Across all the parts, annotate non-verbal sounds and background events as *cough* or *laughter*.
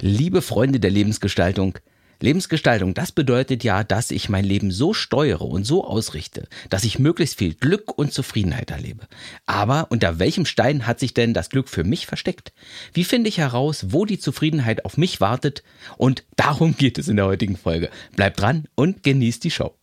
Liebe Freunde der Lebensgestaltung, Lebensgestaltung, das bedeutet ja, dass ich mein Leben so steuere und so ausrichte, dass ich möglichst viel Glück und Zufriedenheit erlebe. Aber unter welchem Stein hat sich denn das Glück für mich versteckt? Wie finde ich heraus, wo die Zufriedenheit auf mich wartet? Und darum geht es in der heutigen Folge. Bleibt dran und genießt die Show.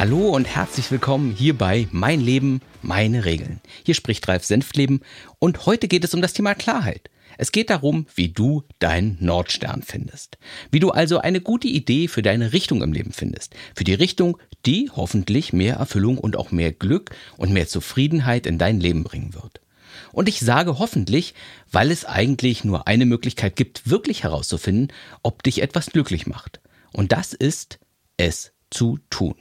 Hallo und herzlich willkommen hier bei Mein Leben, meine Regeln. Hier spricht Ralf Senftleben und heute geht es um das Thema Klarheit. Es geht darum, wie du deinen Nordstern findest. Wie du also eine gute Idee für deine Richtung im Leben findest. Für die Richtung, die hoffentlich mehr Erfüllung und auch mehr Glück und mehr Zufriedenheit in dein Leben bringen wird. Und ich sage hoffentlich, weil es eigentlich nur eine Möglichkeit gibt, wirklich herauszufinden, ob dich etwas glücklich macht. Und das ist, es zu tun.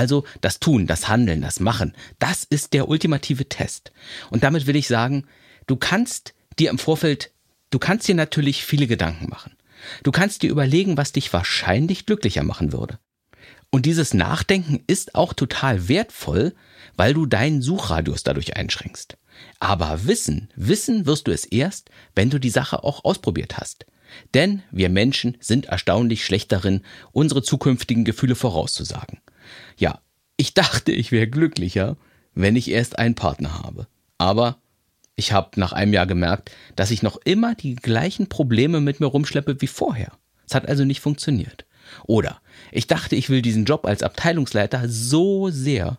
Also das Tun, das Handeln, das Machen, das ist der ultimative Test. Und damit will ich sagen, du kannst dir im Vorfeld, du kannst dir natürlich viele Gedanken machen. Du kannst dir überlegen, was dich wahrscheinlich glücklicher machen würde. Und dieses Nachdenken ist auch total wertvoll, weil du deinen Suchradius dadurch einschränkst. Aber wissen, wissen wirst du es erst, wenn du die Sache auch ausprobiert hast. Denn wir Menschen sind erstaunlich schlecht darin, unsere zukünftigen Gefühle vorauszusagen. Ja, ich *laughs* dachte, ich wäre glücklicher, wenn ich erst einen Partner habe. Aber ich habe nach einem Jahr gemerkt, dass ich noch immer die gleichen Probleme mit mir rumschleppe wie vorher. Es hat also nicht funktioniert. Oder ich dachte, ich will diesen Job als Abteilungsleiter so sehr.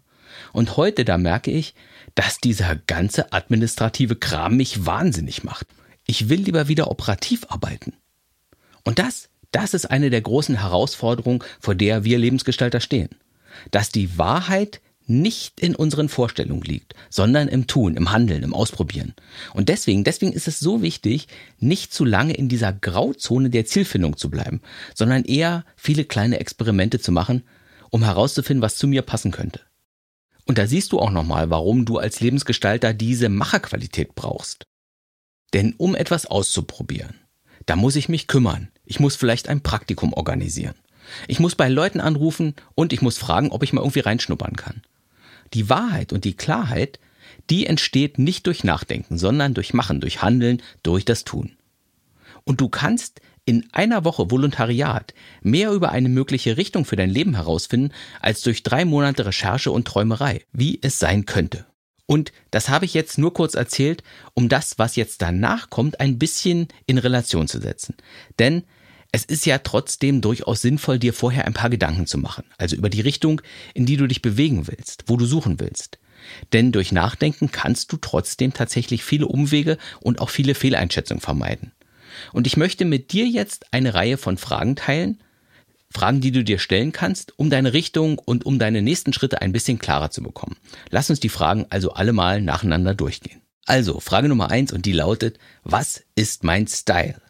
Und heute da merke ich, dass dieser ganze administrative Kram mich wahnsinnig macht. Ich will lieber wieder operativ arbeiten. Und das, das ist eine der großen Herausforderungen, vor der wir Lebensgestalter stehen dass die Wahrheit nicht in unseren Vorstellungen liegt, sondern im Tun, im Handeln, im Ausprobieren. Und deswegen, deswegen ist es so wichtig, nicht zu lange in dieser Grauzone der Zielfindung zu bleiben, sondern eher viele kleine Experimente zu machen, um herauszufinden, was zu mir passen könnte. Und da siehst du auch nochmal, warum du als Lebensgestalter diese Macherqualität brauchst. Denn um etwas auszuprobieren, da muss ich mich kümmern. Ich muss vielleicht ein Praktikum organisieren. Ich muss bei Leuten anrufen und ich muss fragen, ob ich mal irgendwie reinschnuppern kann. Die Wahrheit und die Klarheit, die entsteht nicht durch Nachdenken, sondern durch Machen, durch Handeln, durch das Tun. Und du kannst in einer Woche Volontariat mehr über eine mögliche Richtung für dein Leben herausfinden, als durch drei Monate Recherche und Träumerei, wie es sein könnte. Und das habe ich jetzt nur kurz erzählt, um das, was jetzt danach kommt, ein bisschen in Relation zu setzen. Denn es ist ja trotzdem durchaus sinnvoll, dir vorher ein paar Gedanken zu machen, also über die Richtung, in die du dich bewegen willst, wo du suchen willst. Denn durch Nachdenken kannst du trotzdem tatsächlich viele Umwege und auch viele Fehleinschätzungen vermeiden. Und ich möchte mit dir jetzt eine Reihe von Fragen teilen, Fragen, die du dir stellen kannst, um deine Richtung und um deine nächsten Schritte ein bisschen klarer zu bekommen. Lass uns die Fragen also alle mal nacheinander durchgehen. Also, Frage Nummer eins und die lautet, was ist mein Style?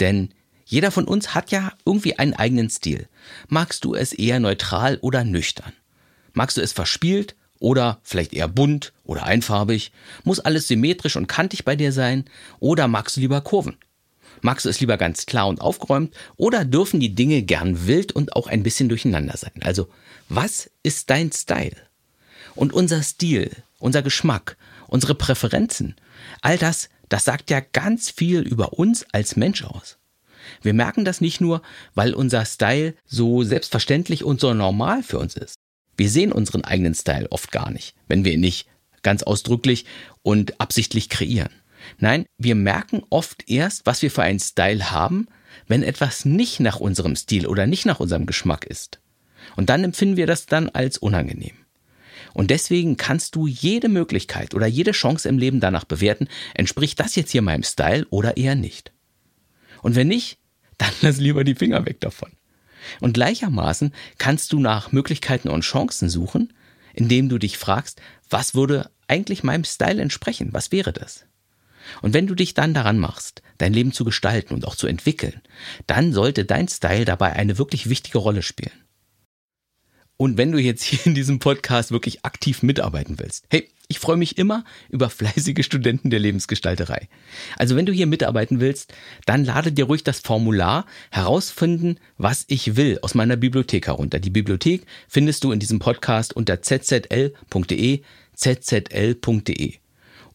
Denn jeder von uns hat ja irgendwie einen eigenen Stil. Magst du es eher neutral oder nüchtern? Magst du es verspielt oder vielleicht eher bunt oder einfarbig? Muss alles symmetrisch und kantig bei dir sein? Oder magst du lieber Kurven? Magst du es lieber ganz klar und aufgeräumt oder dürfen die Dinge gern wild und auch ein bisschen durcheinander sein? Also, was ist dein Style? Und unser Stil, unser Geschmack, unsere Präferenzen, all das, das sagt ja ganz viel über uns als Mensch aus. Wir merken das nicht nur, weil unser Style so selbstverständlich und so normal für uns ist. Wir sehen unseren eigenen Style oft gar nicht, wenn wir ihn nicht ganz ausdrücklich und absichtlich kreieren. Nein, wir merken oft erst, was wir für einen Style haben, wenn etwas nicht nach unserem Stil oder nicht nach unserem Geschmack ist. Und dann empfinden wir das dann als unangenehm. Und deswegen kannst du jede Möglichkeit oder jede Chance im Leben danach bewerten, entspricht das jetzt hier meinem Style oder eher nicht. Und wenn nicht, dann lass lieber die Finger weg davon. Und gleichermaßen kannst du nach Möglichkeiten und Chancen suchen, indem du dich fragst, was würde eigentlich meinem Style entsprechen? Was wäre das? Und wenn du dich dann daran machst, dein Leben zu gestalten und auch zu entwickeln, dann sollte dein Style dabei eine wirklich wichtige Rolle spielen. Und wenn du jetzt hier in diesem Podcast wirklich aktiv mitarbeiten willst, hey, ich freue mich immer über fleißige Studenten der Lebensgestalterei. Also wenn du hier mitarbeiten willst, dann lade dir ruhig das Formular herausfinden, was ich will aus meiner Bibliothek herunter. Die Bibliothek findest du in diesem Podcast unter zzl.de, zzl.de.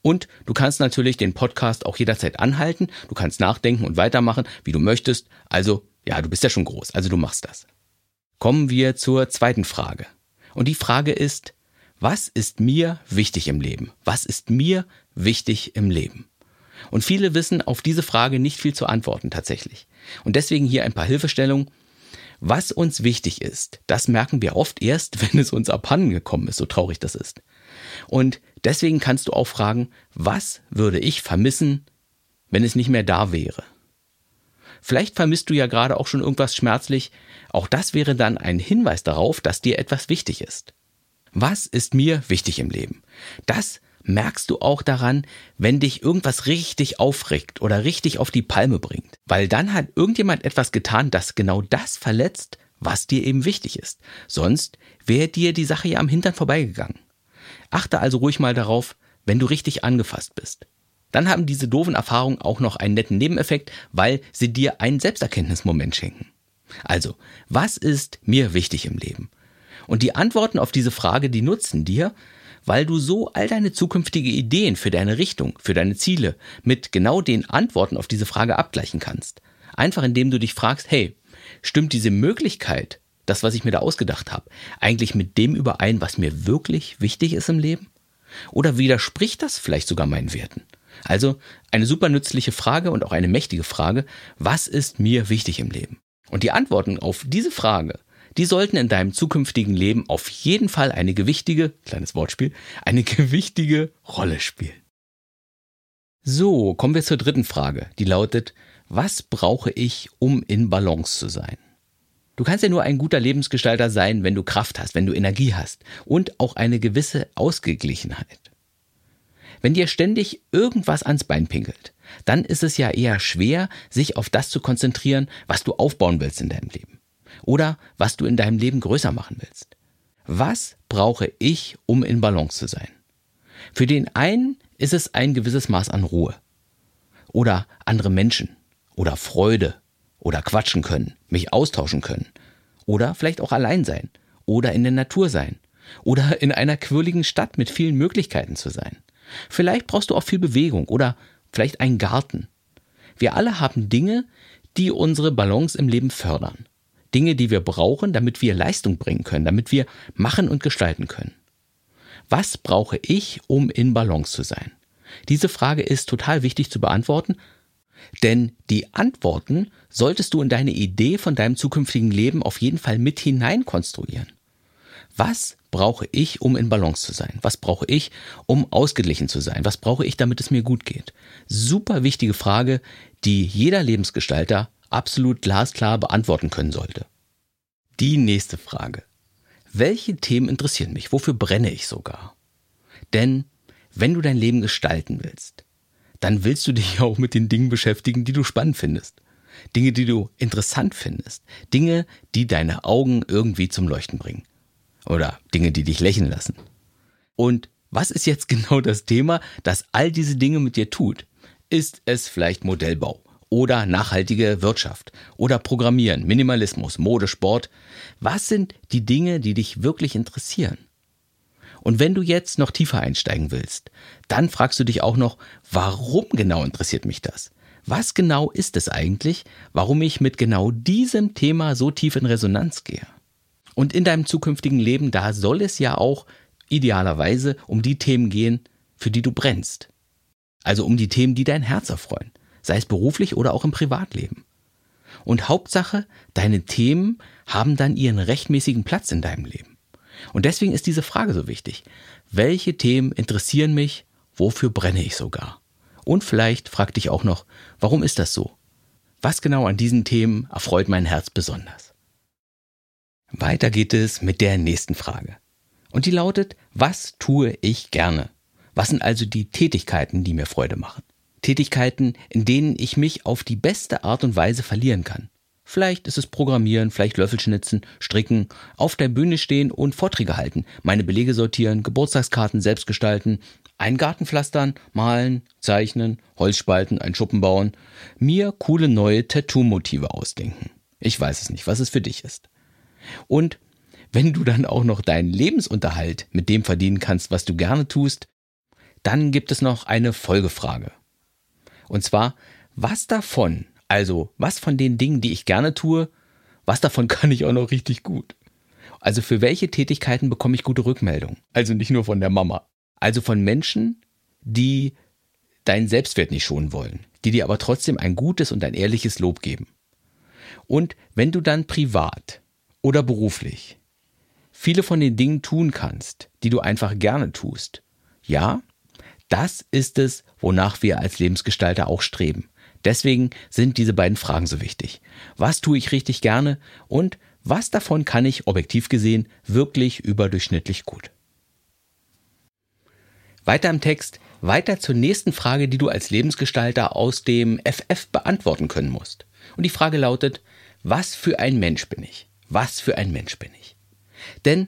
Und du kannst natürlich den Podcast auch jederzeit anhalten. Du kannst nachdenken und weitermachen, wie du möchtest. Also, ja, du bist ja schon groß, also du machst das. Kommen wir zur zweiten Frage. Und die Frage ist, was ist mir wichtig im Leben? Was ist mir wichtig im Leben? Und viele wissen auf diese Frage nicht viel zu antworten tatsächlich. Und deswegen hier ein paar Hilfestellungen. Was uns wichtig ist, das merken wir oft erst, *laughs* wenn es uns abhanden gekommen ist, so traurig das ist. Und deswegen kannst du auch fragen, was würde ich vermissen, wenn es nicht mehr da wäre? Vielleicht vermisst du ja gerade auch schon irgendwas schmerzlich. Auch das wäre dann ein Hinweis darauf, dass dir etwas wichtig ist. Was ist mir wichtig im Leben? Das merkst du auch daran, wenn dich irgendwas richtig aufregt oder richtig auf die Palme bringt. Weil dann hat irgendjemand etwas getan, das genau das verletzt, was dir eben wichtig ist. Sonst wäre dir die Sache ja am Hintern vorbeigegangen. Achte also ruhig mal darauf, wenn du richtig angefasst bist. Dann haben diese doofen Erfahrungen auch noch einen netten Nebeneffekt, weil sie dir einen Selbsterkenntnismoment schenken. Also, was ist mir wichtig im Leben? Und die Antworten auf diese Frage, die nutzen dir, weil du so all deine zukünftige Ideen für deine Richtung, für deine Ziele mit genau den Antworten auf diese Frage abgleichen kannst. Einfach indem du dich fragst, hey, stimmt diese Möglichkeit, das, was ich mir da ausgedacht habe, eigentlich mit dem überein, was mir wirklich wichtig ist im Leben? Oder widerspricht das vielleicht sogar meinen Werten? Also eine super nützliche Frage und auch eine mächtige Frage, was ist mir wichtig im Leben? Und die Antworten auf diese Frage, die sollten in deinem zukünftigen Leben auf jeden Fall eine gewichtige, kleines Wortspiel, eine gewichtige Rolle spielen. So, kommen wir zur dritten Frage, die lautet, was brauche ich, um in Balance zu sein? Du kannst ja nur ein guter Lebensgestalter sein, wenn du Kraft hast, wenn du Energie hast und auch eine gewisse Ausgeglichenheit. Wenn dir ständig irgendwas ans Bein pinkelt, dann ist es ja eher schwer, sich auf das zu konzentrieren, was du aufbauen willst in deinem Leben. Oder was du in deinem Leben größer machen willst. Was brauche ich, um in Balance zu sein? Für den einen ist es ein gewisses Maß an Ruhe. Oder andere Menschen. Oder Freude. Oder quatschen können. Mich austauschen können. Oder vielleicht auch allein sein. Oder in der Natur sein. Oder in einer quirligen Stadt mit vielen Möglichkeiten zu sein. Vielleicht brauchst du auch viel Bewegung oder vielleicht einen Garten. Wir alle haben Dinge, die unsere Balance im Leben fördern. Dinge, die wir brauchen, damit wir Leistung bringen können, damit wir machen und gestalten können. Was brauche ich, um in Balance zu sein? Diese Frage ist total wichtig zu beantworten, denn die Antworten solltest du in deine Idee von deinem zukünftigen Leben auf jeden Fall mit hinein konstruieren. Was brauche ich, um in Balance zu sein? Was brauche ich, um ausgeglichen zu sein? Was brauche ich, damit es mir gut geht? Super wichtige Frage, die jeder Lebensgestalter absolut glasklar beantworten können sollte. Die nächste Frage. Welche Themen interessieren mich? Wofür brenne ich sogar? Denn wenn du dein Leben gestalten willst, dann willst du dich *laughs* auch mit den Dingen beschäftigen, die du spannend findest. Dinge, die du interessant findest. Dinge, die deine Augen irgendwie zum Leuchten bringen oder Dinge, die dich lächeln lassen. Und was ist jetzt *laughs* genau das Thema, das all diese Dinge mit dir tut? Ist es vielleicht Modellbau oder nachhaltige Wirtschaft oder Programmieren, Minimalismus, Mode, Sport? Was sind die Dinge, die dich wirklich interessieren? Und wenn du jetzt noch tiefer einsteigen willst, dann fragst du dich auch noch, warum genau interessiert mich das? Was genau ist es eigentlich, warum ich mit genau diesem Thema so tief in Resonanz gehe? Und in deinem zukünftigen Leben, da soll es ja auch idealerweise um die Themen gehen, für die du brennst. Also um die Themen, die dein Herz erfreuen, sei es beruflich oder auch im Privatleben. Und Hauptsache, deine Themen haben dann ihren rechtmäßigen Platz in deinem Leben. Und deswegen ist diese Frage so wichtig. Welche Themen interessieren mich? Wofür brenne ich sogar? Und vielleicht frag dich auch noch, warum ist das so? Was genau an diesen Themen erfreut mein Herz besonders? Weiter geht es mit der nächsten Frage. Und die lautet, was tue ich gerne? Was sind also die Tätigkeiten, die mir Freude machen? Tätigkeiten, in denen ich mich auf die beste Art und Weise verlieren kann. Vielleicht ist es Programmieren, vielleicht Löffelschnitzen, Stricken, auf der Bühne stehen und Vorträge halten, meine Belege sortieren, Geburtstagskarten selbst gestalten, einen Garten pflastern, malen, zeichnen, Holzspalten, einen Schuppen bauen, mir coole neue Tattoo-Motive ausdenken. Ich weiß es nicht, was es für dich ist. Und wenn du dann auch noch deinen Lebensunterhalt mit dem verdienen kannst, was du gerne tust, dann gibt es noch eine Folgefrage. Und zwar, was davon, also was von den Dingen, die ich gerne tue, was davon *laughs* kann ich auch noch richtig gut? Also für welche Tätigkeiten bekomme ich gute Rückmeldung? Also nicht nur von der Mama. Also von Menschen, die deinen Selbstwert nicht schonen wollen, die dir aber trotzdem ein gutes und ein ehrliches Lob geben. Und wenn du dann privat oder beruflich viele von den Dingen tun kannst, die du einfach gerne tust, ja, das ist es, wonach wir als Lebensgestalter auch streben. Deswegen sind diese beiden Fragen so wichtig. Was tue ich richtig gerne und was davon kann ich objektiv gesehen wirklich überdurchschnittlich gut? Weiter im Text, weiter zur nächsten Frage, die du als Lebensgestalter aus dem FF beantworten können musst. Und die Frage lautet, was für ein Mensch bin ich? Was für ein Mensch bin ich? Denn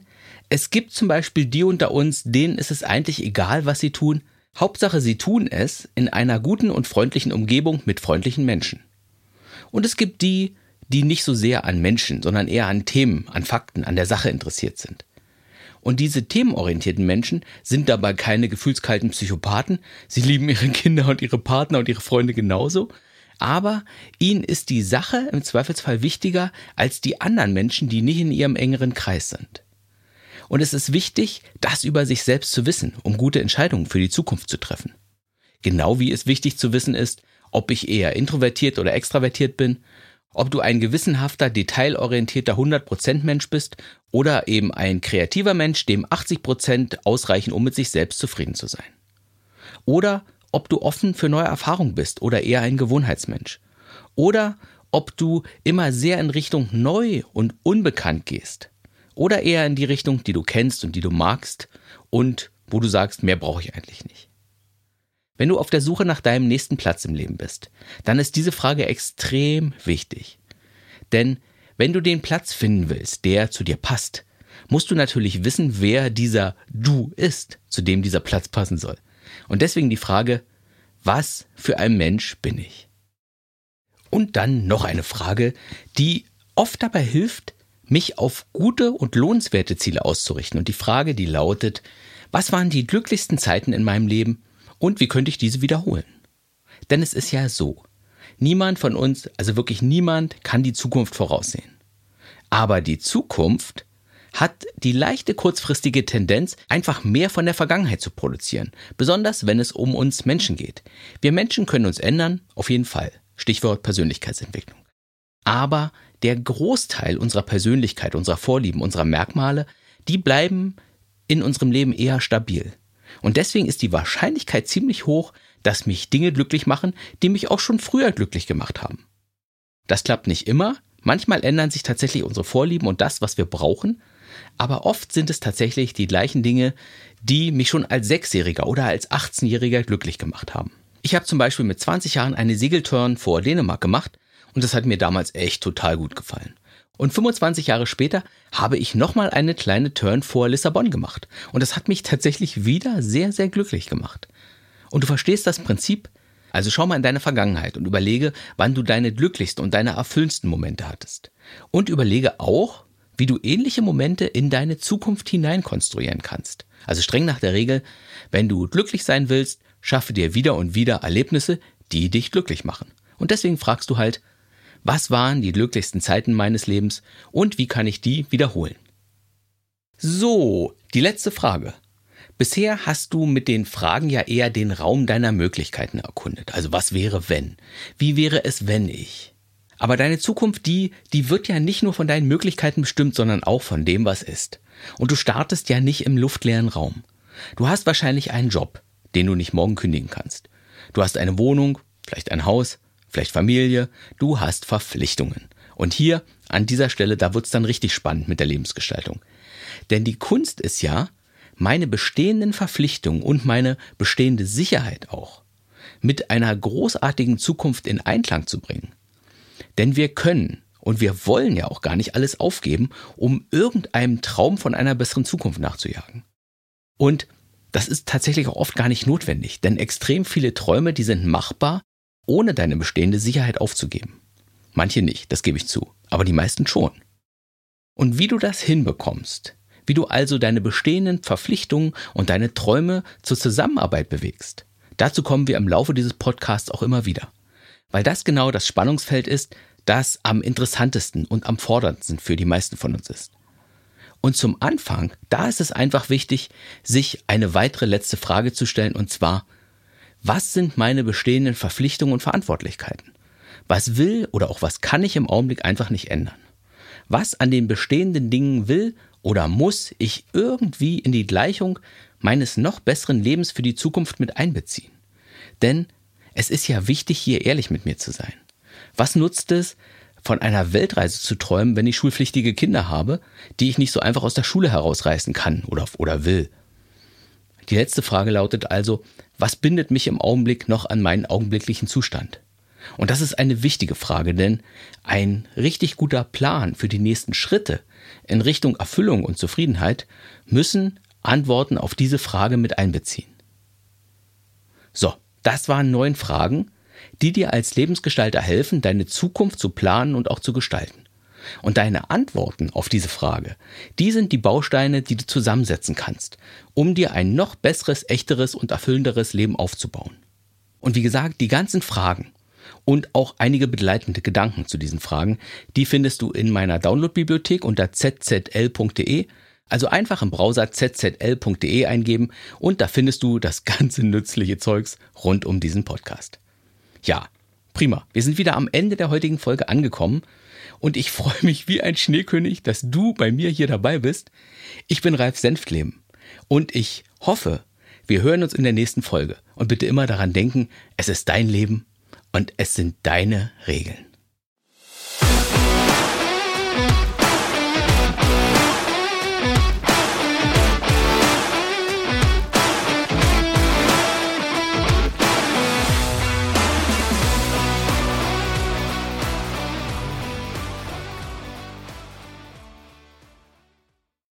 es gibt zum Beispiel die unter uns, denen ist es eigentlich egal, was sie tun. Hauptsache, sie tun es in einer guten und freundlichen Umgebung mit freundlichen Menschen. Und es gibt die, die nicht so sehr an Menschen, sondern eher an Themen, an Fakten, an der Sache interessiert sind. Und diese themenorientierten Menschen sind dabei keine gefühlskalten Psychopathen. Sie lieben ihre Kinder und ihre Partner und ihre Freunde genauso. Aber ihnen ist die Sache im Zweifelsfall wichtiger als die anderen Menschen, die nicht in ihrem engeren Kreis sind. Und es ist wichtig, das über sich selbst zu wissen, um gute Entscheidungen für die Zukunft zu treffen. Genau wie es wichtig zu wissen ist, ob ich eher introvertiert oder extravertiert bin, ob du ein gewissenhafter, detailorientierter 100% Mensch bist oder eben ein kreativer Mensch, dem 80% ausreichen, um mit sich selbst zufrieden zu sein. Oder ob du offen für neue Erfahrungen bist oder eher ein Gewohnheitsmensch. Oder ob du immer sehr in Richtung neu und unbekannt gehst. Oder eher in die Richtung, die du kennst und die du magst und wo du sagst, mehr brauche ich eigentlich nicht. Wenn du auf der Suche nach deinem nächsten Platz im Leben bist, dann ist diese Frage extrem wichtig. Denn wenn du den Platz finden willst, der zu dir passt, musst du natürlich wissen, wer dieser Du ist, zu dem dieser Platz passen soll. Und deswegen die Frage, was für ein Mensch bin ich? Und dann noch eine Frage, die oft dabei hilft, mich auf gute und lohnenswerte Ziele auszurichten. Und die Frage, die lautet, was waren die glücklichsten Zeiten in meinem Leben und wie könnte ich diese wiederholen? Denn es ist ja so, niemand von uns, also wirklich niemand, kann die Zukunft voraussehen. Aber die Zukunft hat die leichte kurzfristige Tendenz, einfach mehr von der Vergangenheit zu produzieren, besonders wenn es um uns Menschen geht. Wir Menschen können uns ändern, auf jeden Fall. Stichwort Persönlichkeitsentwicklung. Aber der Großteil unserer Persönlichkeit, unserer Vorlieben, unserer Merkmale, die bleiben in unserem Leben eher stabil. Und deswegen ist die Wahrscheinlichkeit ziemlich hoch, dass mich Dinge glücklich machen, die mich auch schon früher glücklich gemacht haben. Das klappt nicht immer. Manchmal ändern sich tatsächlich unsere Vorlieben und das, was wir brauchen. Aber oft sind es tatsächlich die gleichen Dinge, die mich schon als Sechsjähriger oder als 18-Jähriger glücklich gemacht haben. Ich habe zum Beispiel mit 20 Jahren eine Segelturn vor Dänemark gemacht und das hat mir damals echt total gut gefallen. Und 25 Jahre später habe ich nochmal eine kleine Turn vor Lissabon gemacht. Und das hat mich tatsächlich wieder sehr, sehr glücklich gemacht. Und du verstehst das Prinzip? Also schau mal in deine Vergangenheit und überlege, wann du deine glücklichsten und deine erfüllendsten Momente hattest. Und überlege auch, wie du ähnliche Momente in deine Zukunft hinein konstruieren kannst. Also streng nach der Regel, wenn du glücklich sein willst, schaffe dir wieder und wieder Erlebnisse, die dich glücklich machen. Und deswegen fragst du halt, was waren die glücklichsten Zeiten meines Lebens und wie kann ich die wiederholen? So, die letzte Frage. Bisher hast du mit den Fragen ja eher den Raum deiner Möglichkeiten erkundet. Also was wäre wenn? Wie wäre es wenn ich? Aber deine Zukunft, die, die wird ja nicht nur von deinen Möglichkeiten bestimmt, sondern auch von dem, was ist. Und du startest ja nicht im luftleeren Raum. Du hast wahrscheinlich einen Job, den du nicht morgen kündigen kannst. Du hast eine Wohnung, vielleicht ein Haus, vielleicht Familie, du hast Verpflichtungen. Und hier, an dieser Stelle, da wird's dann richtig spannend mit der Lebensgestaltung. Denn die Kunst ist ja, meine bestehenden Verpflichtungen und meine bestehende Sicherheit auch mit einer großartigen Zukunft in Einklang zu bringen. Denn wir können und wir wollen ja auch gar nicht alles aufgeben, um irgendeinem Traum von einer besseren Zukunft nachzujagen. Und das ist tatsächlich auch oft gar nicht notwendig, denn extrem viele Träume, die sind machbar, ohne deine bestehende Sicherheit aufzugeben. Manche nicht, das gebe ich zu, aber die meisten schon. Und wie du das hinbekommst, wie du also deine bestehenden Verpflichtungen und deine Träume zur Zusammenarbeit bewegst. Dazu kommen wir im Laufe dieses Podcasts auch immer wieder. Weil das genau das Spannungsfeld ist, das am interessantesten und am forderndsten für die meisten von uns ist. Und zum Anfang, da ist es einfach wichtig, sich eine weitere letzte Frage zu stellen, und zwar, was sind meine bestehenden Verpflichtungen und Verantwortlichkeiten? Was will oder auch was kann ich im Augenblick einfach nicht ändern? Was an den bestehenden Dingen will oder muss ich irgendwie in die Gleichung meines noch besseren Lebens für die Zukunft mit einbeziehen? Denn es ist ja wichtig, hier ehrlich mit mir zu sein. Was nutzt es, von einer Weltreise zu träumen, wenn ich schulpflichtige Kinder habe, die ich nicht so einfach aus der Schule herausreißen kann oder, oder will? Die letzte Frage lautet also, was bindet mich im Augenblick noch an meinen augenblicklichen Zustand? Und das ist eine wichtige Frage, denn ein richtig guter Plan für die nächsten Schritte in Richtung Erfüllung und Zufriedenheit müssen Antworten auf diese Frage mit einbeziehen. So, das waren neun Fragen, die dir als Lebensgestalter helfen, deine Zukunft zu planen und auch zu gestalten. Und deine Antworten auf diese Frage, die sind die Bausteine, die du zusammensetzen kannst, um dir ein noch besseres, echteres und erfüllenderes Leben aufzubauen. Und wie gesagt, die ganzen Fragen und auch einige begleitende Gedanken zu diesen Fragen, die findest du in meiner Downloadbibliothek unter zzl.de. Also einfach im Browser zzl.de eingeben und da findest du das *laughs* ganze nützliche Zeugs rund um diesen Podcast. Ja, prima. Wir sind wieder am Ende der heutigen Folge angekommen und ich freue mich wie ein Schneekönig, dass du bei mir hier dabei bist. Ich bin Ralf Senftleben und ich hoffe, wir hören uns in der nächsten Folge. Und bitte immer daran denken, es ist dein Leben und es sind deine Regeln.